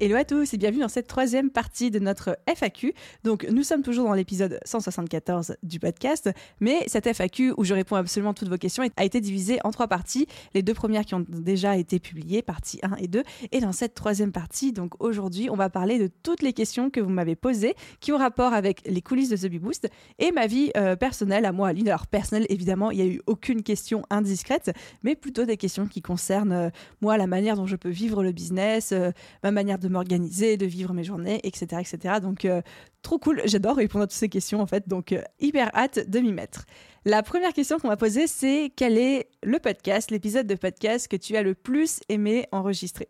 Hello à tous et bienvenue dans cette troisième partie de notre FAQ. Donc nous sommes toujours dans l'épisode 174 du podcast, mais cette FAQ où je réponds absolument toutes vos questions a été divisée en trois parties. Les deux premières qui ont déjà été publiées, partie 1 et 2. Et dans cette troisième partie, donc aujourd'hui, on va parler de toutes les questions que vous m'avez posées, qui ont rapport avec les coulisses de The Bee Boost et ma vie euh, personnelle à moi, Aline. Alors personnelle, évidemment, il n'y a eu aucune question indiscrète, mais plutôt des questions qui concernent euh, moi, la manière dont je peux vivre le business, euh, ma manière de de m'organiser, de vivre mes journées, etc. etc. Donc, euh, trop cool. J'adore répondre à toutes ces questions, en fait. Donc, euh, hyper hâte de m'y mettre. La première question qu'on m'a posée, c'est quel est le podcast, l'épisode de podcast que tu as le plus aimé enregistrer?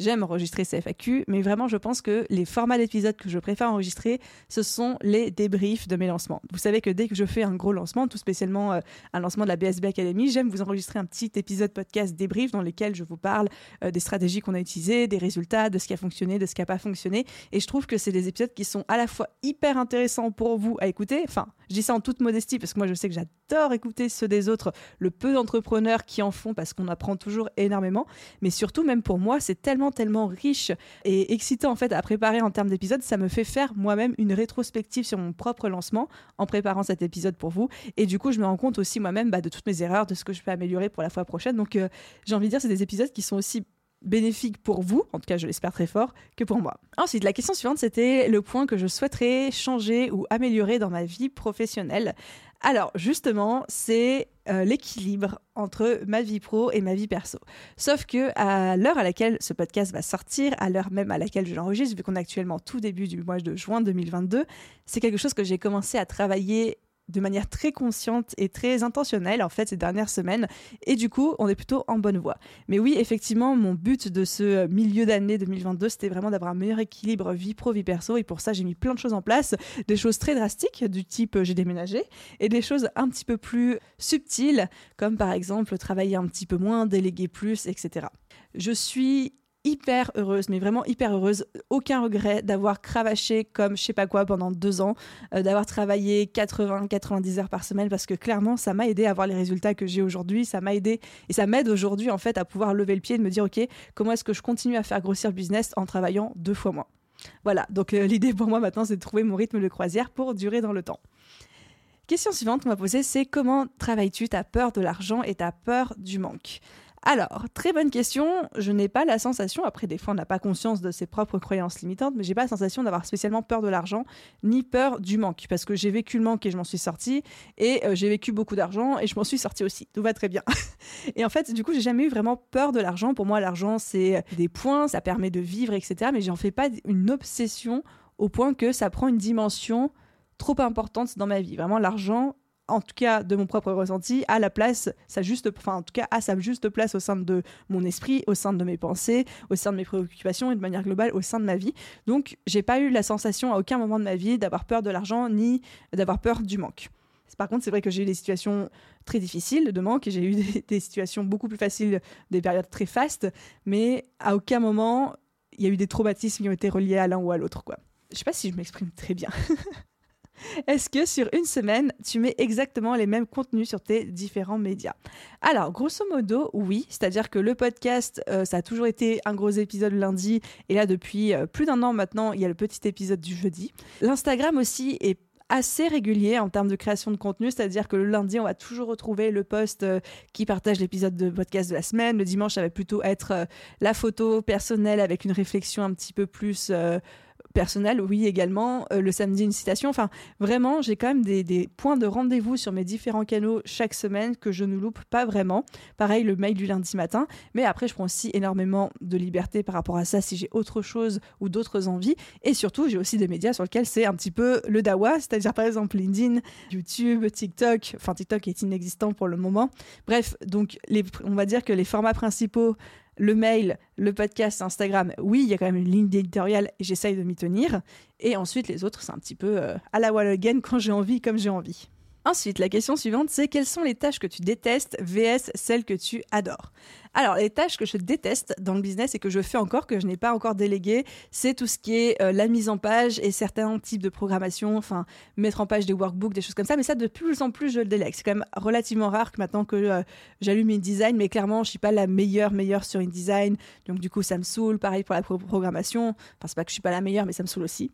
J'aime enregistrer ces FAQ, mais vraiment, je pense que les formats d'épisodes que je préfère enregistrer, ce sont les débriefs de mes lancements. Vous savez que dès que je fais un gros lancement, tout spécialement euh, un lancement de la BSB Academy, j'aime vous enregistrer un petit épisode podcast débrief dans lequel je vous parle euh, des stratégies qu'on a utilisées, des résultats, de ce qui a fonctionné, de ce qui n'a pas fonctionné. Et je trouve que c'est des épisodes qui sont à la fois hyper intéressants pour vous à écouter. Enfin, je dis ça en toute modestie parce que moi, je sais que j'adore écouter ceux des autres, le peu d'entrepreneurs qui en font parce qu'on apprend toujours énormément. Mais surtout, même pour moi, c'est tellement tellement, riche et excitant en fait à préparer en termes d'épisodes. Ça me fait faire moi-même une rétrospective sur mon propre lancement en préparant cet épisode pour vous. Et du coup, je me rends compte aussi moi-même bah, de toutes mes erreurs, de ce que je peux améliorer pour la fois prochaine. Donc, euh, j'ai envie de dire, c'est des épisodes qui sont aussi bénéfiques pour vous, en tout cas je l'espère très fort, que pour moi. Ensuite, la question suivante, c'était le point que je souhaiterais changer ou améliorer dans ma vie professionnelle. Alors justement, c'est euh, l'équilibre entre ma vie pro et ma vie perso. Sauf que à l'heure à laquelle ce podcast va sortir, à l'heure même à laquelle je l'enregistre, vu qu'on est actuellement tout début du mois de juin 2022, c'est quelque chose que j'ai commencé à travailler de manière très consciente et très intentionnelle en fait ces dernières semaines et du coup on est plutôt en bonne voie. Mais oui effectivement mon but de ce milieu d'année 2022 c'était vraiment d'avoir un meilleur équilibre vie pro vie perso et pour ça j'ai mis plein de choses en place, des choses très drastiques du type j'ai déménagé et des choses un petit peu plus subtiles comme par exemple travailler un petit peu moins, déléguer plus etc. Je suis hyper heureuse, mais vraiment hyper heureuse. Aucun regret d'avoir cravaché comme je sais pas quoi pendant deux ans, euh, d'avoir travaillé 80-90 heures par semaine parce que clairement ça m'a aidé à avoir les résultats que j'ai aujourd'hui. Ça m'a aidé et ça m'aide aujourd'hui en fait à pouvoir lever le pied et de me dire ok comment est-ce que je continue à faire grossir le business en travaillant deux fois moins? Voilà donc euh, l'idée pour moi maintenant c'est de trouver mon rythme de croisière pour durer dans le temps. Question suivante qu'on m'a posée, c'est comment travailles-tu? Ta peur de l'argent et ta peur du manque? Alors, très bonne question. Je n'ai pas la sensation, après des fois on n'a pas conscience de ses propres croyances limitantes, mais j'ai pas la sensation d'avoir spécialement peur de l'argent, ni peur du manque, parce que j'ai vécu le manque et je m'en suis sortie, et euh, j'ai vécu beaucoup d'argent et je m'en suis sortie aussi. Tout va très bien. et en fait, du coup, j'ai jamais eu vraiment peur de l'argent. Pour moi, l'argent, c'est des points, ça permet de vivre, etc. Mais j'en fais pas une obsession au point que ça prend une dimension trop importante dans ma vie. Vraiment, l'argent, en tout cas de mon propre ressenti, à la place, sa juste, enfin en tout cas juste place au sein de mon esprit, au sein de mes pensées, au sein de mes préoccupations et de manière globale au sein de ma vie. Donc j'ai pas eu la sensation à aucun moment de ma vie d'avoir peur de l'argent ni d'avoir peur du manque. Par contre, c'est vrai que j'ai eu des situations très difficiles de manque et j'ai eu des, des, situations beaucoup plus faciles, des périodes très fastes, mais à aucun moment il y a eu des traumatismes qui ont été reliés à l'un ou à l'autre. quoi. Je sais pas si je m'exprime très bien. Est-ce que sur une semaine, tu mets exactement les mêmes contenus sur tes différents médias? Alors, grosso modo, oui. C'est-à-dire que le podcast, euh, ça a toujours été un gros épisode lundi. Et là, depuis euh, plus d'un an maintenant, il y a le petit épisode du jeudi. L'Instagram aussi est assez régulier en termes de création de contenu, c'est-à-dire que le lundi, on va toujours retrouver le post euh, qui partage l'épisode de podcast de la semaine. Le dimanche, ça va plutôt être la photo personnelle avec une réflexion un petit peu plus personnel, oui également. Euh, le samedi, une citation. Enfin, vraiment, j'ai quand même des, points de rendez-vous sur mes différents canaux chaque semaine que je ne loupe pas vraiment. Pareil, le mail du lundi matin. Mais après, je prends aussi énormément de liberté par rapport à ça si j'ai autre chose ou d'autres envies. Et surtout, j'ai aussi des médias sur lesquels c'est un petit peu le dawa, c'est-à-dire par exemple LinkedIn, YouTube, TikTok. Enfin, TikTok est inexistant pour le moment. Bref, donc les, on va dire que les formats principaux le mail, le podcast, Instagram, oui, il y a quand même une ligne éditoriale et j'essaye de m'y tenir. Et ensuite, les autres, c'est un petit peu euh, à la wall again quand j'ai envie, comme j'ai envie. Ensuite, la question suivante, c'est quelles sont les tâches que tu détestes vs celles que tu adores? Alors, les tâches que je déteste dans le business et que je fais encore, que je n'ai pas encore délégué, c'est tout ce qui est euh, la mise en page et certains types de programmation, enfin, mettre en page des workbooks, des choses comme ça. Mais ça, de plus en plus, je le délègue. C'est quand même relativement rare que maintenant que euh, j'allume InDesign, mais clairement, je suis pas la meilleure, meilleure sur InDesign. Donc, du coup, ça me saoule. Pareil pour la programmation. Enfin, c'est pas que je suis pas la meilleure, mais ça me saoule aussi.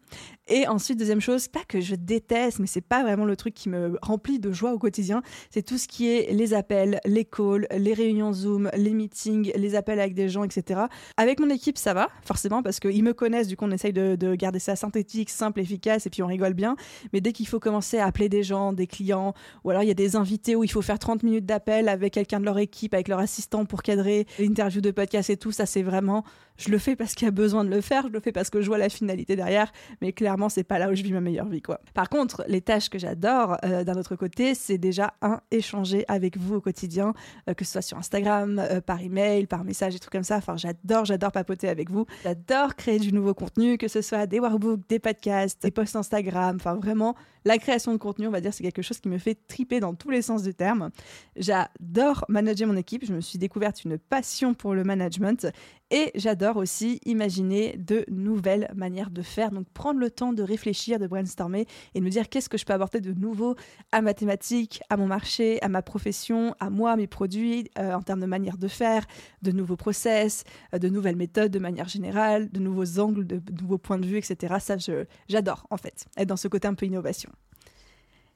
Et ensuite, deuxième chose, pas que je déteste, mais c'est pas vraiment le truc qui me remplit de joie au quotidien. C'est tout ce qui est les appels, les calls, les réunions Zoom, les meetings les appels avec des gens, etc. Avec mon équipe, ça va, forcément, parce qu'ils me connaissent, du coup, on essaye de, garder ça synthétique, simple, efficace, et puis on rigole bien. Mais dès qu'il faut commencer à appeler des gens, des clients, ou alors il y a des invités où il faut faire 30 minutes d'appel avec quelqu'un de leur équipe, avec leur assistant pour cadrer l'interview de podcast et tout, ça c'est vraiment je le fais parce qu'il y a besoin de le faire, je le fais parce que je vois la finalité derrière, mais clairement, c'est pas là où je vis ma meilleure vie, quoi. Par contre, les tâches que j'adore euh, d'un autre côté, c'est déjà un échanger avec vous au quotidien, euh, que ce soit sur Instagram, euh, par email, par message et trucs comme ça. Enfin, j'adore, j'adore papoter avec vous. J'adore créer du nouveau contenu, que ce soit des workbooks, des podcasts, des posts Instagram. Enfin, vraiment, la création de contenu, on va dire, c'est quelque chose qui me fait triper dans tous les sens du terme. J'adore manager mon équipe. Je me suis découverte une passion pour le management et j'adore aussi imaginer de nouvelles manières de faire. Donc prendre le temps de réfléchir, de brainstormer et de me dire qu'est-ce que je peux apporter de nouveau à ma thématique, à mon marché, à ma profession, à moi, à mes produits, euh, en termes de manière de faire, de nouveaux process, euh, de nouvelles méthodes de manière générale, de nouveaux angles, de, nouveaux points de vue, etc. Ça, j'adore en fait, être dans ce côté un peu innovation.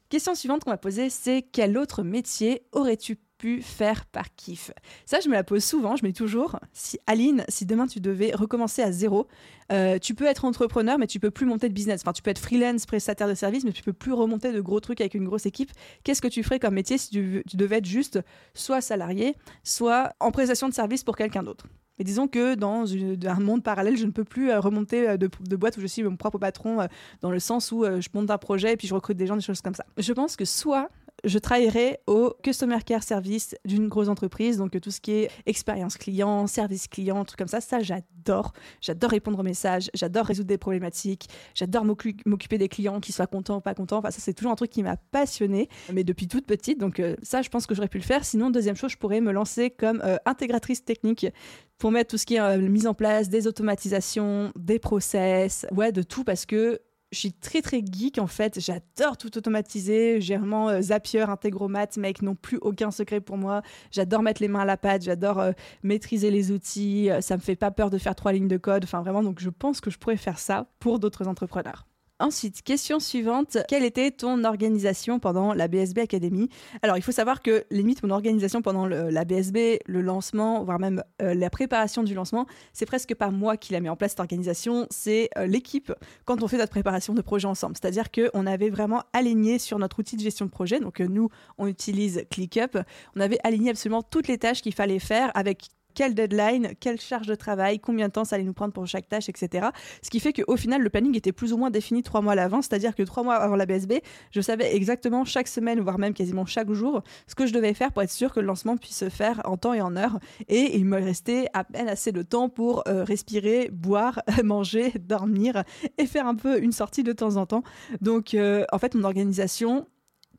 Question suivante qu'on va poser, c'est quel autre métier aurais-tu faire par kiff Ça, je me la pose souvent, je mets toujours, si Aline, si demain tu devais recommencer à zéro, euh, tu peux être entrepreneur, mais tu peux plus monter de business. Enfin, tu peux être freelance, prestataire de service, mais tu peux plus remonter de gros trucs avec une grosse équipe. Qu'est-ce que tu ferais comme métier si tu, devais être juste soit salarié, soit en prestation de service pour quelqu'un d'autre? Mais disons que dans un monde parallèle, je ne peux plus euh, remonter euh, de, de, boîte où je suis mon propre patron, dans le sens où je monte un projet et puis je recrute des gens, des choses comme ça. Je pense que soit je travaillerai au customer care service d'une grosse entreprise, donc tout ce qui est expérience client, service client, trucs comme ça, ça j'adore. J'adore répondre aux messages, j'adore résoudre des problématiques, j'adore m'occuper des clients qui soient contents ou pas contents. Enfin, ça c'est toujours un truc qui m'a passionné, mais depuis toute petite, donc euh, ça je pense que j'aurais pu le faire. Sinon, deuxième chose, je pourrais me lancer comme euh, intégratrice technique pour mettre tout ce qui est euh, mise en place des automatisations, des process, ouais, de tout parce que je suis très très geek en fait. J'adore tout automatiser. J'ai vraiment euh, Zapier, Integromat, mec, n'ont plus aucun secret pour moi. J'adore mettre les mains à la pâte. J'adore euh, maîtriser les outils. Euh, ça me fait pas peur de faire trois lignes de code. Enfin vraiment, donc je pense que je pourrais faire ça pour d'autres entrepreneurs. Ensuite, question suivante, quelle était ton organisation pendant la BSB Academy? Alors, il faut savoir que limite mon organisation pendant la BSB, le lancement, voire même euh, la préparation du lancement, c'est presque pas moi qui l'a mis en place cette organisation, c'est euh, l'équipe quand on fait notre préparation de projet ensemble. C'est-à-dire qu'on avait vraiment aligné sur notre outil de gestion de projet, donc euh, nous, on utilise ClickUp, on avait aligné absolument toutes les tâches qu'il fallait faire avec quelle deadline, quelle charge de travail, combien de temps ça allait nous prendre pour chaque tâche, etc. Ce qui fait qu'au final, le planning était plus ou moins défini trois mois à l'avance, c'est-à-dire que trois mois avant la BSB, je savais exactement chaque semaine, voire même quasiment chaque jour, ce que je devais faire pour être sûr que le lancement puisse se faire en temps et en heure. Et il me restait à peine assez de temps pour euh, respirer, boire, manger, dormir et faire un peu une sortie de temps en temps. Donc, euh, en fait, mon organisation,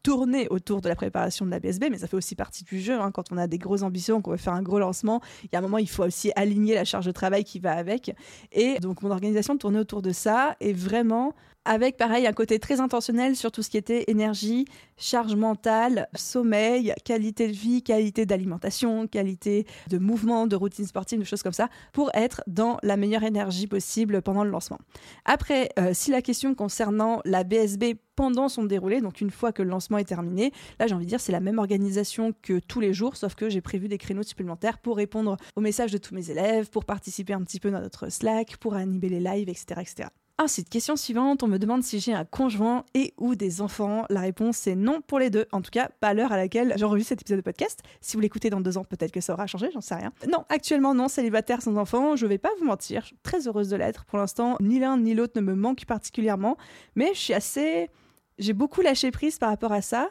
tourner autour de la préparation de la BSB, mais ça fait aussi partie du jeu. Hein. quand on a des grosses ambitions, qu'on veut faire un gros lancement, il y a un moment, il faut aussi aligner la charge de travail qui va avec. Et donc, mon organisation tournait autour de ça et vraiment avec pareil un côté très intentionnel sur tout ce qui était énergie, charge mentale, sommeil, qualité de vie, qualité d'alimentation, qualité de mouvement, de routine sportive, de choses comme ça, pour être dans la meilleure énergie possible pendant le lancement. Après, euh, si la question concernant la BSB pendant son déroulé, donc une fois que le lancement est terminé, là j'ai envie de dire c'est la même organisation que tous les jours, sauf que j'ai prévu des créneaux supplémentaires pour répondre aux messages de tous mes élèves, pour participer un petit peu dans notre Slack, pour animer les lives, etc. etc. Ensuite, question suivante, on me demande si j'ai un conjoint et ou des enfants. La réponse est non pour les deux. En tout cas, pas à l'heure à laquelle j'enregistre cet épisode de podcast. Si vous l'écoutez dans deux ans, peut-être que ça aura changé, j'en sais rien. Non, actuellement non, célibataire sans enfants, je vais pas vous mentir, je suis très heureuse de l'être. Pour l'instant, ni l'un ni l'autre ne me manque particulièrement, mais je suis assez... J'ai beaucoup lâché prise par rapport à ça.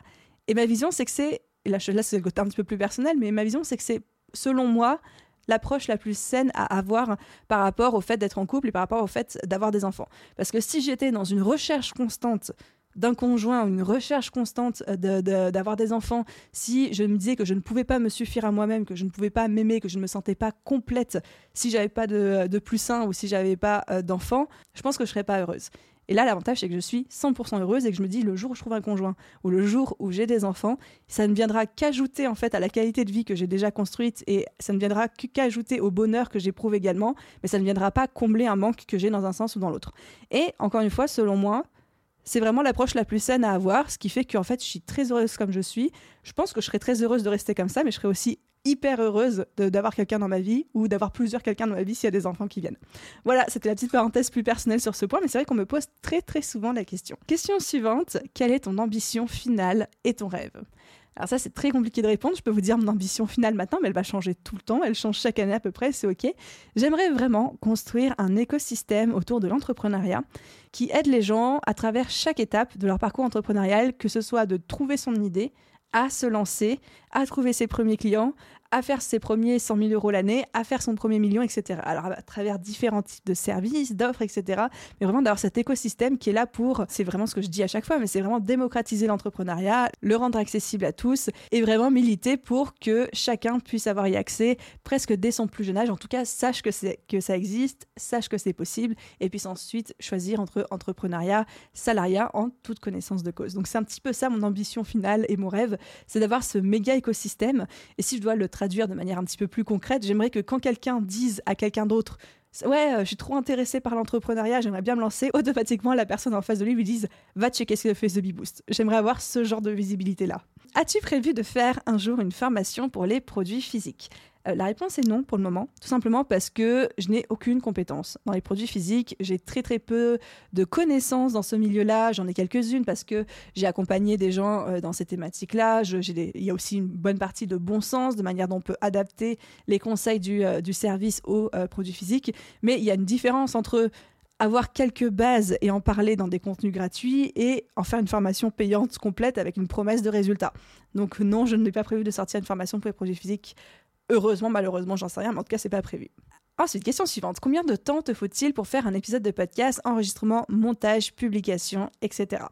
Et ma vision, c'est que c'est... Là, là c'est le côté un petit peu plus personnel, mais ma vision, c'est que c'est, selon moi, l'approche la plus saine à avoir par rapport au fait d'être en couple et par rapport au fait d'avoir des enfants. Parce que si j'étais dans une recherche constante d'un conjoint une recherche constante d'avoir des enfants, si je me disais que je ne pouvais pas me suffire à moi-même, que je ne pouvais pas m'aimer, que je ne me sentais pas complète si j'avais pas de, de plus sain ou si j'avais pas euh, d'enfants, je pense que je serais pas heureuse. Et là, l'avantage, c'est que je suis 100% heureuse et que je me dis, le jour où je trouve un conjoint ou le jour où j'ai des enfants, ça ne viendra qu'ajouter en fait à la qualité de vie que j'ai déjà construite et ça ne viendra qu'ajouter au bonheur que j'éprouve également, mais ça ne viendra pas combler un manque que j'ai dans un sens ou dans l'autre. Et encore une fois, selon moi, c'est vraiment l'approche la plus saine à avoir, ce qui fait qu'en fait, je suis très heureuse comme je suis. Je pense que je serais très heureuse de rester comme ça, mais je serais aussi hyper heureuse d'avoir quelqu'un dans ma vie ou d'avoir plusieurs quelqu'un dans ma vie s'il y a des enfants qui viennent. Voilà, c'était la petite parenthèse plus personnelle sur ce point, mais c'est vrai qu'on me pose très très souvent la question. Question suivante, quelle est ton ambition finale et ton rêve? Alors ça, c'est très compliqué de répondre. Je peux vous dire mon ambition finale maintenant, mais elle va changer tout le temps. Elle change chaque année à peu près, c'est OK. J'aimerais vraiment construire un écosystème autour de l'entrepreneuriat qui aide les gens à travers chaque étape de leur parcours entrepreneurial, que ce soit de trouver son idée, à se lancer, à trouver ses premiers clients, à faire ses premiers 100 000 euros l'année, à faire son premier million, etc. Alors à travers différents types de services, d'offres, etc. Mais vraiment d'avoir cet écosystème qui est là pour, c'est vraiment ce que je dis à chaque fois, mais c'est vraiment démocratiser l'entrepreneuriat, le rendre accessible à tous et vraiment militer pour que chacun puisse avoir y accès presque dès son plus jeune âge. En tout cas, sache que, que ça existe, sache que c'est possible et puisse ensuite choisir entre entrepreneuriat, salariat en toute connaissance de cause. Donc c'est un petit peu ça mon ambition finale et mon rêve, c'est d'avoir ce méga écosystème. Et si je dois le traduire de manière un petit peu plus concrète, j'aimerais que quand quelqu'un dise à quelqu'un d'autre Ouais, euh, je suis trop intéressé par l'entrepreneuriat, j'aimerais bien me lancer. Automatiquement, la personne en face de lui lui dise Va checker ce que fait The Bee Boost. J'aimerais avoir ce genre de visibilité-là. As-tu prévu de faire un jour une formation pour les produits physiques? Euh, la réponse est non pour le moment, tout simplement parce que je n'ai aucune compétence dans les produits physiques. J'ai très très peu de connaissances dans ce milieu-là. J'en ai quelques-unes parce que j'ai accompagné des gens euh, dans ces thématiques-là. Il y a aussi une bonne partie de bon sens, de manière dont on peut adapter les conseils du, euh, service aux produits physiques. Mais il y a une différence entre avoir quelques bases et en parler dans des contenus gratuits et en faire une formation payante complète avec une promesse de résultat. Donc non, je n'ai pas prévu de sortir une formation pour les produits physiques Heureusement, malheureusement, j'en sais rien, mais en tout cas, c'est pas prévu. Ensuite, question suivante. Combien de temps te faut-il pour faire un épisode de podcast, enregistrement, montage, publication, etc.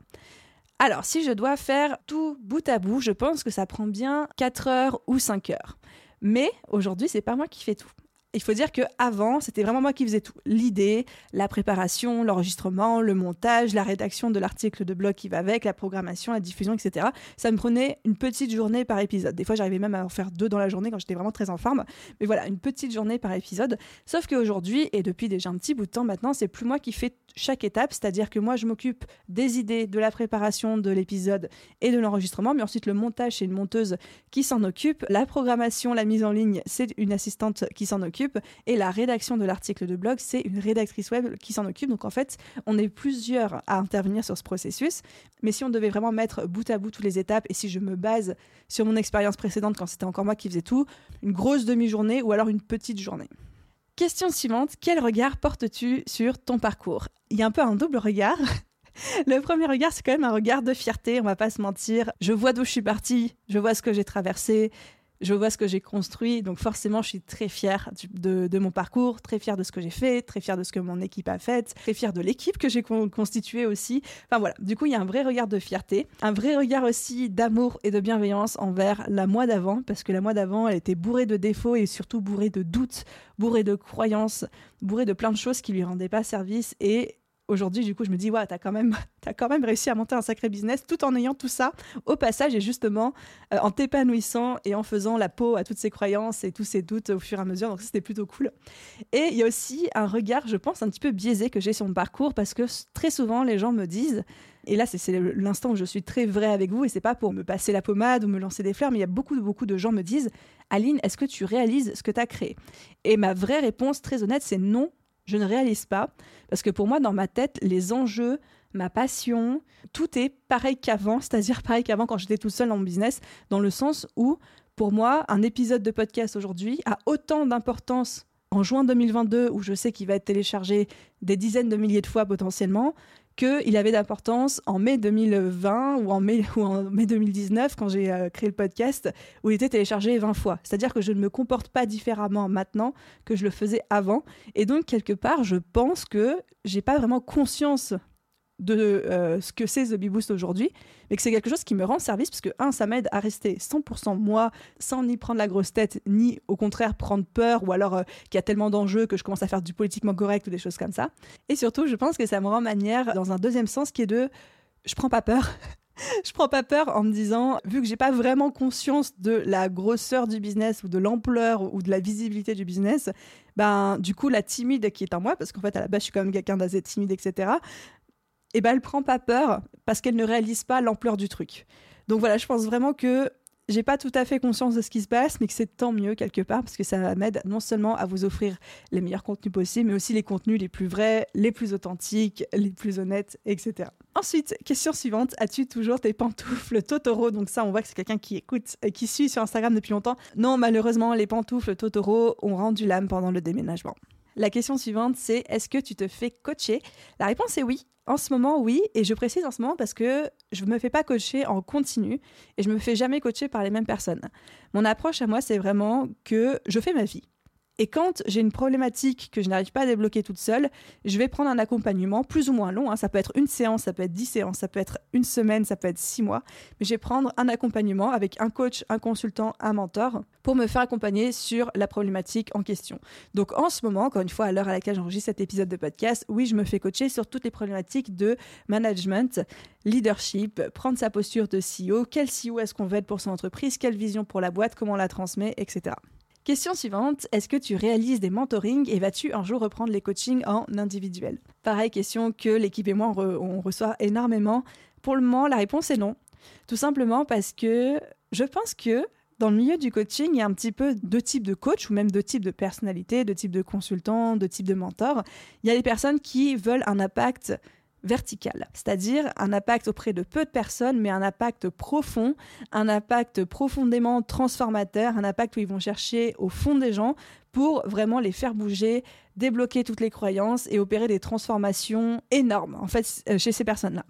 Alors, si je dois faire tout bout à bout, je pense que ça prend bien 4 heures ou 5 heures. Mais aujourd'hui, c'est pas moi qui fais tout il faut dire que avant, c'était vraiment moi qui faisais tout. L'idée, la préparation, l'enregistrement, le montage, la rédaction de l'article de blog qui va avec, la programmation, la diffusion, etc. Ça me prenait une petite journée par épisode. Des fois, j'arrivais même à en faire deux dans la journée quand j'étais vraiment très en forme. Mais voilà, une petite journée par épisode. Sauf qu'aujourd'hui, et depuis déjà un petit bout de temps maintenant, c'est plus moi qui fais chaque étape, c'est-à-dire que moi, je m'occupe des idées, de la préparation de l'épisode et de l'enregistrement, mais ensuite le montage, c'est une monteuse qui s'en occupe. La programmation, la mise en ligne, c'est une assistante qui s'en occupe. Et la rédaction de l'article de blog, c'est une rédactrice web qui s'en occupe. Donc en fait, on est plusieurs à intervenir sur ce processus. Mais si on devait vraiment mettre bout à bout toutes les étapes, et si je me base sur mon expérience précédente quand c'était encore moi qui faisais tout, une grosse demi-journée ou alors une petite journée. Question suivante, quel regard portes-tu sur ton parcours? Il y a un peu un double regard. Le premier regard, c'est quand même un regard de fierté, on va pas se mentir. Je vois d'où je suis partie, je vois ce que j'ai traversé, je vois ce que j'ai construit. Donc forcément, je suis très fière de, mon parcours, très fière de ce que j'ai fait, très fière de ce que mon équipe a fait, très fière de l'équipe que j'ai constituée aussi. Enfin voilà, du coup, il y a un vrai regard de fierté, un vrai regard aussi d'amour et de bienveillance envers la moi d'avant, parce que la moi d'avant, elle était bourrée de défauts et surtout bourrée de doutes, bourrée de croyances, bourrée de plein de choses qui lui rendaient pas service. Et aujourd'hui, du coup, je me dis, ouais, t'as quand même, as quand même réussi à monter un sacré business tout en ayant tout ça au passage et justement euh, en t'épanouissant et en faisant la peau à toutes ces croyances et tous ces doutes au fur et à mesure. Donc, c'était plutôt cool. Et il y a aussi un regard, je pense, un petit peu biaisé que j'ai sur mon parcours parce que très souvent, les gens me disent, et là, c'est l'instant où je suis très vrai avec vous et c'est pas pour me passer la pommade ou me lancer des fleurs, mais il y a beaucoup, beaucoup de gens me disent, Aline, est-ce que tu réalises ce que tu as créé? Et ma vraie réponse très honnête, c'est non, je ne réalise pas, parce que pour moi, dans ma tête, les enjeux, ma passion, tout est pareil qu'avant, c'est-à-dire pareil qu'avant quand j'étais tout seul dans mon business, dans le sens où, pour moi, un épisode de podcast aujourd'hui a autant d'importance en juin 2022, où je sais qu'il va être téléchargé des dizaines de milliers de fois potentiellement, qu'il avait d'importance en mai 2020 ou en mai, ou en mai 2019 quand j'ai euh, créé le podcast où il était téléchargé 20 fois. C'est-à-dire que je ne me comporte pas différemment maintenant que je le faisais avant. Et donc, quelque part, je pense que j'ai pas vraiment conscience de euh, ce que c'est The Bee Boost aujourd'hui, mais que c'est quelque chose qui me rend service parce que, un, ça m'aide à rester 100% moi sans ni prendre la grosse tête, ni au contraire prendre peur ou alors euh, qu'il y a tellement d'enjeux que je commence à faire du politiquement correct ou des choses comme ça. Et surtout, je pense que ça me rend manière dans un deuxième sens qui est de je prends pas peur. je prends pas peur en me disant, vu que j'ai pas vraiment conscience de la grosseur du business ou de l'ampleur ou de la visibilité du business, ben du coup la timide qui est en moi, parce qu'en fait à la base je suis quand même quelqu'un d'assez timide, etc et eh ben elle prend pas peur parce qu'elle ne réalise pas l'ampleur du truc. Donc voilà, je pense vraiment que j'ai pas tout à fait conscience de ce qui se passe, mais que c'est tant mieux quelque part parce que ça m'aide non seulement à vous offrir les meilleurs contenus possibles, mais aussi les contenus les plus vrais, les plus authentiques, les plus honnêtes, etc. Ensuite, question suivante as-tu toujours tes pantoufles Totoro? Donc ça, on voit que c'est quelqu'un qui écoute et qui suit sur Instagram depuis longtemps. Non, malheureusement, les pantoufles Totoro ont rendu l'âme pendant le déménagement. La question suivante, c'est est-ce que tu te fais coacher? La réponse est oui. En ce moment, oui, et je précise en ce moment parce que je ne me fais pas coacher en continu et je ne me fais jamais coacher par les mêmes personnes. Mon approche à moi, c'est vraiment que je fais ma vie. Et quand j'ai une problématique que je n'arrive pas à débloquer toute seule, je vais prendre un accompagnement plus ou moins long. Hein. Ça peut être une séance, ça peut être dix séances, ça peut être une semaine, ça peut être six mois. Mais je vais prendre un accompagnement avec un coach, un consultant, un mentor pour me faire accompagner sur la problématique en question. Donc en ce moment, encore une fois, à l'heure à laquelle j'enregistre cet épisode de podcast, oui, je me fais coacher sur toutes les problématiques de management, leadership, prendre sa posture de CEO, quel CEO est-ce qu'on veut être pour son entreprise, quelle vision pour la boîte, comment on la transmet, etc. Question suivante, est-ce que tu réalises des mentorings et vas-tu un jour reprendre les coachings en individuel? Pareille question que l'équipe et moi on, reçoit énormément. Pour le moment, la réponse est non. Tout simplement parce que je pense que dans le milieu du coaching, il y a un petit peu deux types de coach ou même deux types de personnalités, deux types de consultants, deux types de mentors. Il y a les personnes qui veulent un impact vertical, c'est-à-dire un impact auprès de peu de personnes, mais un impact profond, un impact profondément transformateur, un impact où ils vont chercher au fond des gens pour vraiment les faire bouger, débloquer toutes les croyances et opérer des transformations énormes, en fait, euh, chez ces personnes-là.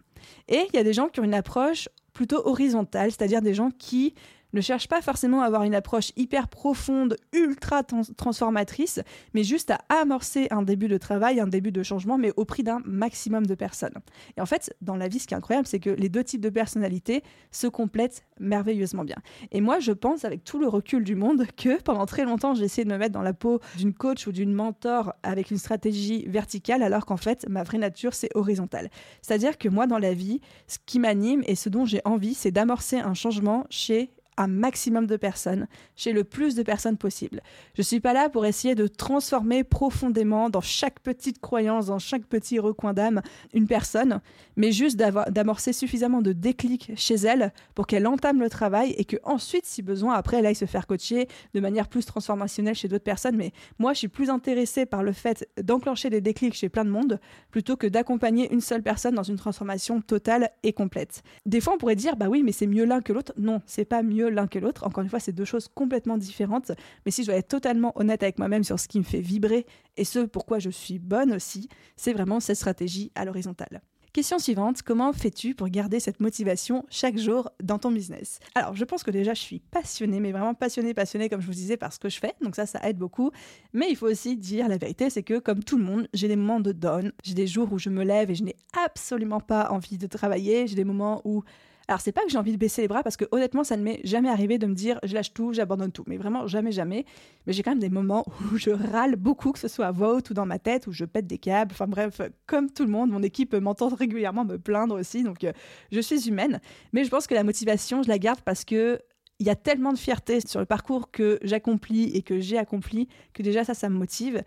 Et il y a des gens qui ont une approche plutôt horizontale, c'est-à-dire des gens qui ne cherche pas forcément à avoir une approche hyper profonde, ultra transformatrice, mais juste à amorcer un début de travail, un début de changement, mais au prix d'un maximum de personnes. Et en fait, dans la vie, ce qui est incroyable, c'est que les deux types de personnalités se complètent merveilleusement bien. Et moi, je pense, avec tout le recul du monde, que pendant très longtemps, j'ai essayé de me mettre dans la peau d'une coach ou d'une mentor avec une stratégie verticale, alors qu'en fait, ma vraie nature, c'est horizontale. C'est-à-dire que moi, dans la vie, ce qui m'anime et ce dont j'ai envie, c'est d'amorcer un changement chez un maximum de personnes, chez le plus de personnes possible. Je suis pas là pour essayer de transformer profondément dans chaque petite croyance, dans chaque petit recoin d'âme, une personne, mais juste d'amorcer suffisamment de déclic chez elle pour qu'elle entame le travail et que ensuite, si besoin, après, elle aille se faire coacher de manière plus transformationnelle chez d'autres personnes. Mais moi, je suis plus intéressée par le fait d'enclencher des déclics chez plein de monde plutôt que d'accompagner une seule personne dans une transformation totale et complète. Des fois, on pourrait dire, bah oui, mais c'est mieux l'un que l'autre. Non, c'est pas mieux l'un que l'autre. Encore une fois, c'est deux choses complètement différentes. Mais si je dois être totalement honnête avec moi-même sur ce qui me fait vibrer et ce pourquoi je suis bonne aussi, c'est vraiment cette stratégie à l'horizontale. Question suivante, comment fais-tu pour garder cette motivation chaque jour dans ton business? Alors, je pense que déjà, je suis passionnée, mais vraiment passionnée, passionnée, comme je vous disais, par ce que je fais. Donc ça, ça aide beaucoup. Mais il faut aussi dire la vérité, c'est que comme tout le monde, j'ai des moments de down. J'ai des jours où je me lève et je n'ai absolument pas envie de travailler. J'ai des moments où alors, c'est pas que j'ai envie de baisser les bras parce que honnêtement, ça ne m'est jamais arrivé de me dire je lâche tout, j'abandonne tout. Mais vraiment, jamais, jamais. Mais j'ai quand même des moments où je râle beaucoup, que ce soit à voix haute ou dans ma tête, où je pète des câbles. Enfin bref, comme tout le monde, mon équipe m'entend régulièrement me plaindre aussi. Donc, euh, je suis humaine. Mais je pense que la motivation, je la garde parce que il y a tellement de fierté sur le parcours que j'accomplis et que j'ai accompli que déjà ça, ça me motive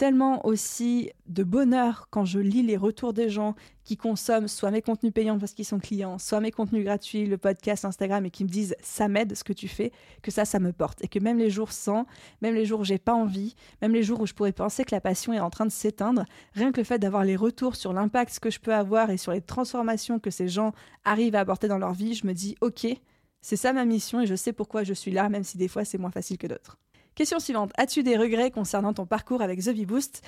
tellement aussi de bonheur quand je lis les retours des gens qui consomment soit mes contenus payants parce qu'ils sont clients, soit mes contenus gratuits, le podcast, Instagram, et qui me disent ça m'aide ce que tu fais, que ça, ça me porte. Et que même les jours sans, même les jours où j'ai pas envie, même les jours où je pourrais penser que la passion est en train de s'éteindre, rien que le fait d'avoir les retours sur l'impact que je peux avoir et sur les transformations que ces gens arrivent à apporter dans leur vie, je me dis ok, c'est ça ma mission et je sais pourquoi je suis là, même si des fois c'est moins facile que d'autres. Question suivante. As-tu des regrets concernant ton parcours avec The V-Boost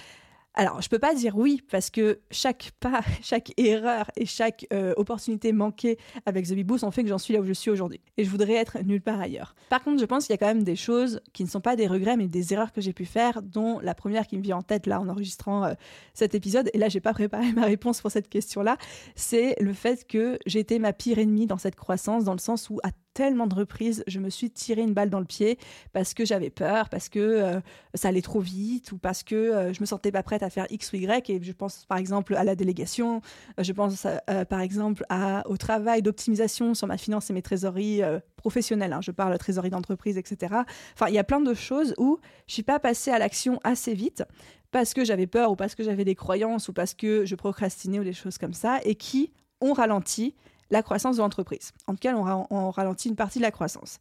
alors, je peux pas dire oui parce que chaque pas, chaque erreur et chaque euh, opportunité manquée avec The Big Boost ont fait que j'en suis là où je suis aujourd'hui. Et je voudrais être nulle part ailleurs. Par contre, je pense qu'il y a quand même des choses qui ne sont pas des regrets, mais des erreurs que j'ai pu faire, dont la première qui me vient en tête là en enregistrant euh, cet épisode. Et là, j'ai pas préparé ma réponse pour cette question-là. C'est le fait que j'étais ma pire ennemie dans cette croissance, dans le sens où à tellement de reprises, je me suis tiré une balle dans le pied parce que j'avais peur, parce que euh, ça allait trop vite ou parce que euh, je me sentais pas prête à faire X ou Y. Et je pense par exemple à la délégation, euh, je pense par exemple au travail d'optimisation sur ma finance et mes trésoreries professionnelles. Hein. je parle trésorerie d'entreprise, etc. Enfin, il y a plein de choses où je suis pas passée à l'action assez vite parce que j'avais peur ou parce que j'avais des croyances ou parce que je procrastinais ou des choses comme ça et qui ont ralenti la croissance de l'entreprise. En tout cas, on, ralentit une partie de la croissance.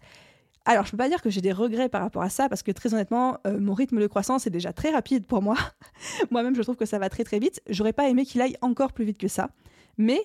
Alors, je ne peux pas dire que j'ai des regrets par rapport à ça, parce que très honnêtement, euh, mon rythme de croissance est déjà très rapide pour moi. Moi-même, je trouve que ça va très très vite. J'aurais pas aimé qu'il aille encore plus vite que ça. Mais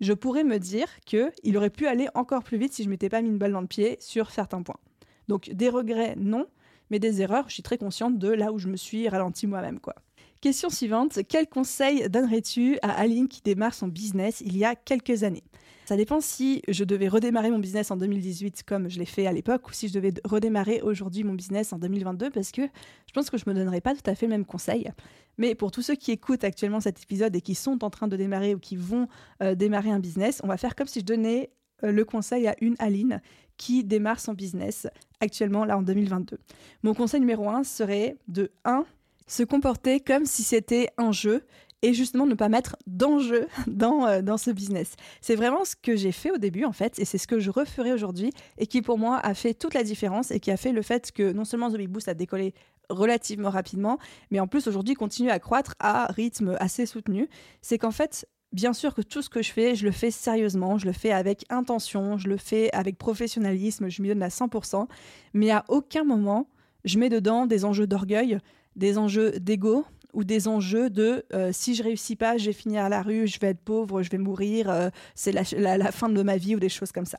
je pourrais me dire qu'il aurait pu aller encore plus vite si je m'étais pas mis une balle dans le pied sur certains points. Donc, des regrets, non, mais des erreurs, je suis très consciente de là où je me suis ralenti moi-même, quoi. Question suivante, quel conseil donnerais-tu à Aline qui démarre son business il y a quelques années? Ça dépend si je devais redémarrer mon business en 2018 comme je l'ai fait à l'époque ou si je devais redémarrer aujourd'hui mon business en 2022 parce que je pense que je me donnerais pas tout à fait le même conseil. Mais pour tous ceux qui écoutent actuellement cet épisode et qui sont en train de démarrer ou qui vont euh, démarrer un business, on va faire comme si je donnais euh, le conseil à une Aline qui démarre son business actuellement là en 2022. Mon conseil numéro un serait de 1 se comporter comme si c'était un jeu et justement ne pas mettre d'enjeu dans, euh, dans ce business. C'est vraiment ce que j'ai fait au début en fait et c'est ce que je referai aujourd'hui et qui pour moi a fait toute la différence et qui a fait le fait que non seulement The Big Boost a décollé relativement rapidement, mais en plus aujourd'hui continue à croître à rythme assez soutenu. C'est qu'en fait, bien sûr que tout ce que je fais, je le fais sérieusement, je le fais avec intention, je le fais avec professionnalisme, je m'y donne à 100%, mais à aucun moment je mets dedans des enjeux d'orgueil, des enjeux d'ego, ou des enjeux de euh, si je réussis pas, je vais finir à la rue, je vais être pauvre, je vais mourir, euh, c'est la, fin de ma vie ou des choses comme ça.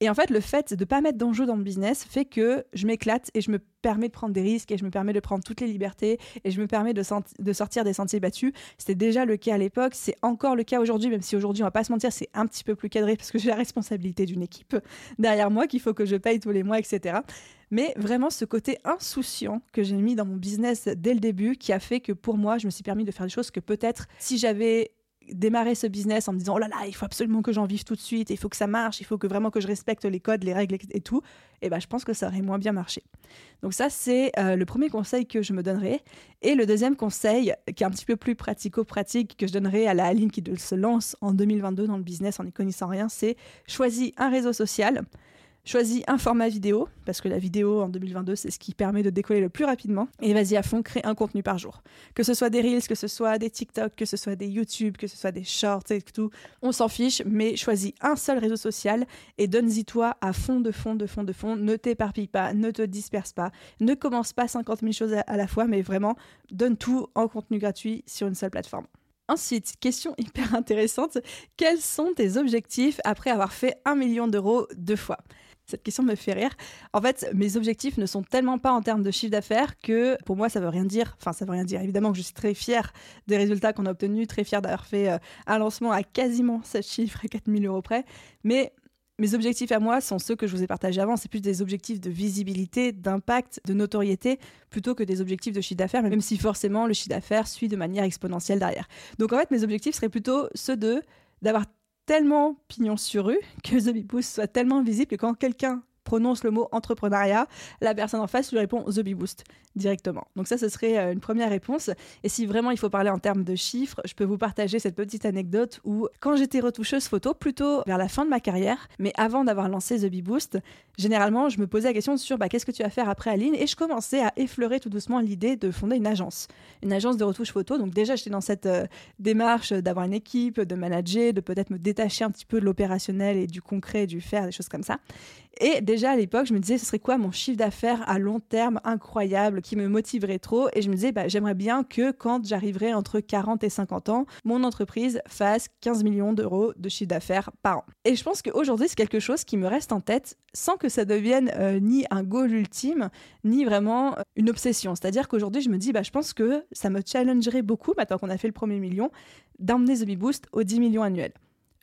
Et en fait, le fait de ne pas mettre d'enjeux dans le business fait que je m'éclate et je me permets de prendre des risques et je me permets de prendre toutes les libertés et je me permets de, sortir des sentiers battus. C'était déjà le cas à l'époque, c'est encore le cas aujourd'hui, même si aujourd'hui, on va pas se mentir, c'est un petit peu plus cadré parce que j'ai la responsabilité d'une équipe derrière moi qu'il faut que je paye tous les mois, etc. Mais vraiment, ce côté insouciant que j'ai mis dans mon business dès le début, qui a fait que pour moi, je me suis permis de faire des choses que peut-être si j'avais démarré ce business en me disant oh là là il faut absolument que j'en vive tout de suite il faut que ça marche il faut que vraiment que je respecte les codes les règles et tout et eh ben je pense que ça aurait moins bien marché. Donc ça c'est euh, le premier conseil que je me donnerais. Et le deuxième conseil qui est un petit peu plus pratico-pratique que je donnerais à la Aline qui se lance en 2022 dans le business en n'y connaissant rien c'est choisis un réseau social Choisis un format vidéo, parce que la vidéo en 2022, c'est ce qui permet de décoller le plus rapidement. Et vas-y à fond, crée un contenu par jour. Que ce soit des Reels, que ce soit des TikTok, que ce soit des YouTube, que ce soit des Shorts et tout, on s'en fiche, mais choisis un seul réseau social et donne-y toi à fond, de fond, de fond, de fond. Ne t'éparpille pas, ne te disperse pas, ne commence pas 50 000 choses à la fois, mais vraiment, donne tout en contenu gratuit sur une seule plateforme. Ensuite, question hyper intéressante, quels sont tes objectifs après avoir fait un million d'euros deux fois? Cette question me fait rire. En fait, mes objectifs ne sont tellement pas en termes de chiffre d'affaires que pour moi, ça veut rien dire. Enfin, ça veut rien dire. Évidemment que je suis très fière des résultats qu'on a obtenus, très fière d'avoir fait euh, un lancement à quasiment ce chiffre, à 4000 euros près. Mais mes objectifs à moi sont ceux que je vous ai partagés avant. C'est plus des objectifs de visibilité, d'impact, de notoriété, plutôt que des objectifs de chiffre d'affaires, même si forcément le chiffre d'affaires suit de manière exponentielle derrière. Donc en fait, mes objectifs seraient plutôt ceux de d'avoir tellement pignon sur rue que The Big Boost soit tellement visible que quand quelqu'un prononce le mot entrepreneuriat, la personne en face lui répond The Bee Boost directement. Donc ça, ce serait euh, une première réponse. Et si vraiment il faut parler en termes de chiffres, je peux vous partager cette petite anecdote où quand j'étais retoucheuse photo, plutôt vers la fin de ma carrière, mais avant d'avoir lancé The Bee Boost, généralement, je me posais la question sur bah, qu'est-ce que tu vas faire après Aline? Et je commençais à effleurer tout doucement l'idée de fonder une agence, une agence de retouche photo. Donc déjà, j'étais dans cette euh, démarche d'avoir une équipe, de manager, de peut-être me détacher un petit peu de l'opérationnel et du concret, du faire, des choses comme ça. Et déjà à l'époque, je me disais, ce serait quoi mon chiffre d'affaires à long terme incroyable qui me motiverait trop Et je me disais, bah, j'aimerais bien que quand j'arriverai entre 40 et 50 ans, mon entreprise fasse 15 millions d'euros de chiffre d'affaires par an. Et je pense qu'aujourd'hui, c'est quelque chose qui me reste en tête sans que ça devienne euh, ni un goal ultime, ni vraiment euh, une obsession. C'est-à-dire qu'aujourd'hui, je me dis, bah, je pense que ça me challengerait beaucoup, maintenant qu'on a fait le premier million, d'emmener The Bee Boost aux 10 millions annuels.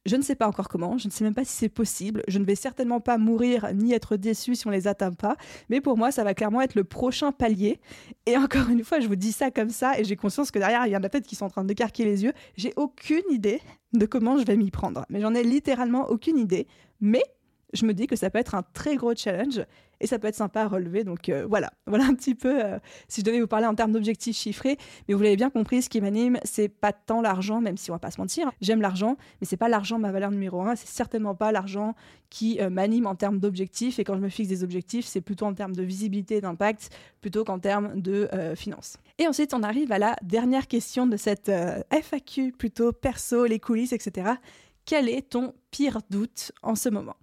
Je ne sais pas encore comment, je ne sais même pas si c'est possible, je ne vais certainement pas mourir ni être déçu si on les atteint pas, mais pour moi ça va clairement être le prochain palier. Et encore une fois, je vous dis ça comme ça et j'ai conscience que derrière il y en a peut-être qui sont en train de décarquer les yeux. J'ai aucune idée de comment je vais m'y prendre, mais j'en ai littéralement aucune idée. Mais je me dis que ça peut être un très gros challenge et ça peut être sympa à relever. Donc euh, voilà, voilà un petit peu euh, si je devais vous parler en termes d'objectifs chiffrés. Mais vous l'avez bien compris, ce qui m'anime, c'est pas tant l'argent, même si on va pas se mentir. J'aime l'argent, mais c'est pas l'argent ma valeur numéro un. C'est certainement pas l'argent qui euh, m'anime en termes d'objectifs. Et quand je me fixe des objectifs, c'est plutôt en termes de visibilité et d'impact, plutôt qu'en termes de finances. Et ensuite, on arrive à la dernière question de cette FAQ, plutôt perso, les coulisses, etc. Quel est ton pire doute en ce moment?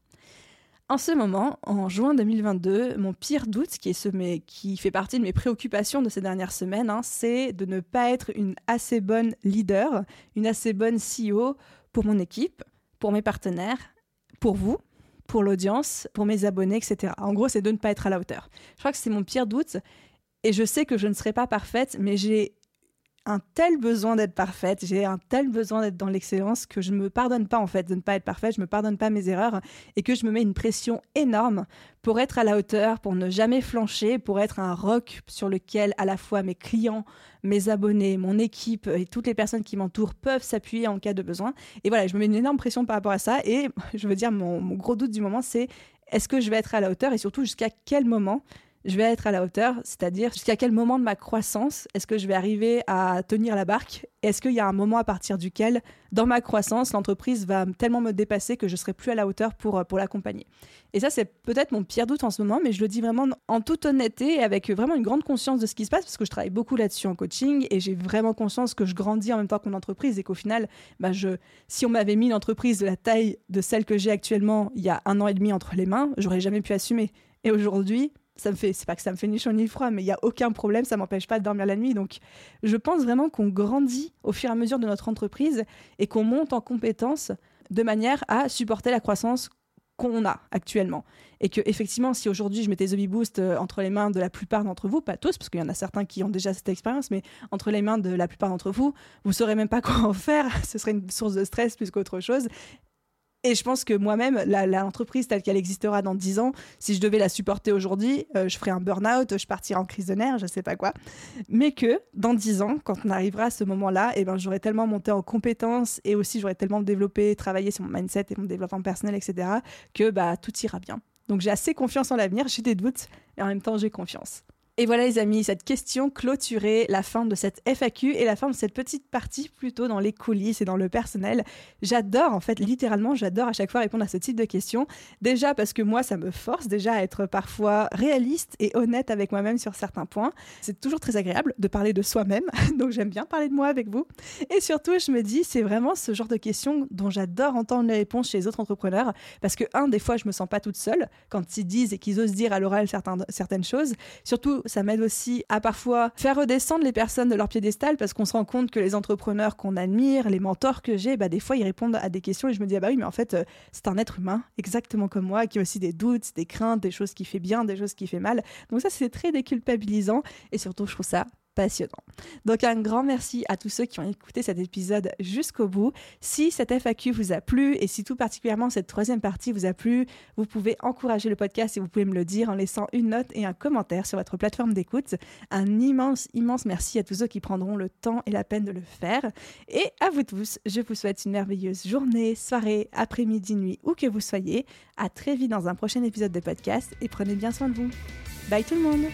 En ce moment, en juin 2022, mon pire doute, qui, est ce, qui fait partie de mes préoccupations de ces dernières semaines, hein, c'est de ne pas être une assez bonne leader, une assez bonne CEO pour mon équipe, pour mes partenaires, pour vous, pour l'audience, pour mes abonnés, etc. En gros, c'est de ne pas être à la hauteur. Je crois que c'est mon pire doute. Et je sais que je ne serai pas parfaite, mais j'ai un tel besoin d'être parfaite, j'ai un tel besoin d'être dans l'excellence que je ne me pardonne pas en fait de ne pas être parfaite, je me pardonne pas mes erreurs et que je me mets une pression énorme pour être à la hauteur, pour ne jamais flancher, pour être un roc sur lequel à la fois mes clients, mes abonnés, mon équipe et toutes les personnes qui m'entourent peuvent s'appuyer en cas de besoin. Et voilà, je me mets une énorme pression par rapport à ça et je veux dire mon gros doute du moment c'est est-ce que je vais être à la hauteur et surtout jusqu'à quel moment je vais être à la hauteur, c'est-à-dire jusqu'à quel moment de ma croissance est-ce que je vais arriver à tenir la barque Est-ce qu'il y a un moment à partir duquel, dans ma croissance, l'entreprise va tellement me dépasser que je serai plus à la hauteur pour, pour l'accompagner Et ça, c'est peut-être mon pire doute en ce moment, mais je le dis vraiment en toute honnêteté et avec vraiment une grande conscience de ce qui se passe, parce que je travaille beaucoup là-dessus en coaching et j'ai vraiment conscience que je grandis en même temps que mon entreprise et qu'au final, bah je, si on m'avait mis une entreprise de la taille de celle que j'ai actuellement il y a un an et demi entre les mains, j'aurais jamais pu assumer. Et aujourd'hui, ça me fait, c'est pas que ça me fait ni chaud ni froid, mais il y a aucun problème, ça m'empêche pas de dormir la nuit. Donc, je pense vraiment qu'on grandit au fur et à mesure de notre entreprise et qu'on monte en compétences de manière à supporter la croissance qu'on a actuellement. Et que effectivement, si aujourd'hui je mettais The Boost euh, entre les mains de la plupart d'entre vous, pas tous, parce qu'il y en a certains qui ont déjà cette expérience, mais entre les mains de la plupart d'entre vous, vous saurez même pas quoi en faire. Ce serait une source de stress plus qu'autre chose. Et je pense que moi-même, l'entreprise telle qu'elle existera dans 10 ans, si je devais la supporter aujourd'hui, euh, je ferais un burn-out, je partirais en crise de nerfs, je sais pas quoi. Mais que dans 10 ans, quand on arrivera à ce moment-là, eh ben, j'aurais tellement monté en compétences et aussi j'aurais tellement développé, travaillé sur mon mindset et mon développement personnel, etc., que bah, tout ira bien. Donc j'ai assez confiance en l'avenir, j'ai des doutes et en même temps j'ai confiance. Et voilà les amis, cette question clôturait la fin de cette FAQ et la fin de cette petite partie plutôt dans les coulisses et dans le personnel. J'adore en fait, littéralement, j'adore à chaque fois répondre à ce type de questions. Déjà parce que moi, ça me force déjà à être parfois réaliste et honnête avec moi-même sur certains points. C'est toujours très agréable de parler de soi-même, donc j'aime bien parler de moi avec vous. Et surtout, je me dis, c'est vraiment ce genre de questions dont j'adore entendre les réponses chez les autres entrepreneurs parce que, un, des fois, je me sens pas toute seule quand ils disent et qu'ils osent dire à l'oral certaines choses. Surtout, ça m'aide aussi à parfois faire redescendre les personnes de leur piédestal parce qu'on se rend compte que les entrepreneurs qu'on admire, les mentors que j'ai, bah, des fois ils répondent à des questions et je me dis ah bah oui mais en fait euh, c'est un être humain exactement comme moi qui a aussi des doutes, des craintes, des choses qui fait bien, des choses qui fait mal. Donc ça c'est très déculpabilisant et surtout je trouve ça Donc un grand merci à tous ceux qui ont écouté cet épisode jusqu'au bout. Si cette FAQ vous a plu et si tout particulièrement cette troisième partie vous a plu, vous pouvez encourager le podcast et vous pouvez me le dire en laissant une note et un commentaire sur votre plateforme d'écoute. Un immense, immense merci à tous ceux qui prendront le temps et la peine de le faire. Et à vous tous, je vous souhaite une merveilleuse journée, soirée, après-midi, nuit, où que vous soyez. À très vite dans un prochain épisode de podcast et prenez bien soin de vous. Bye tout le monde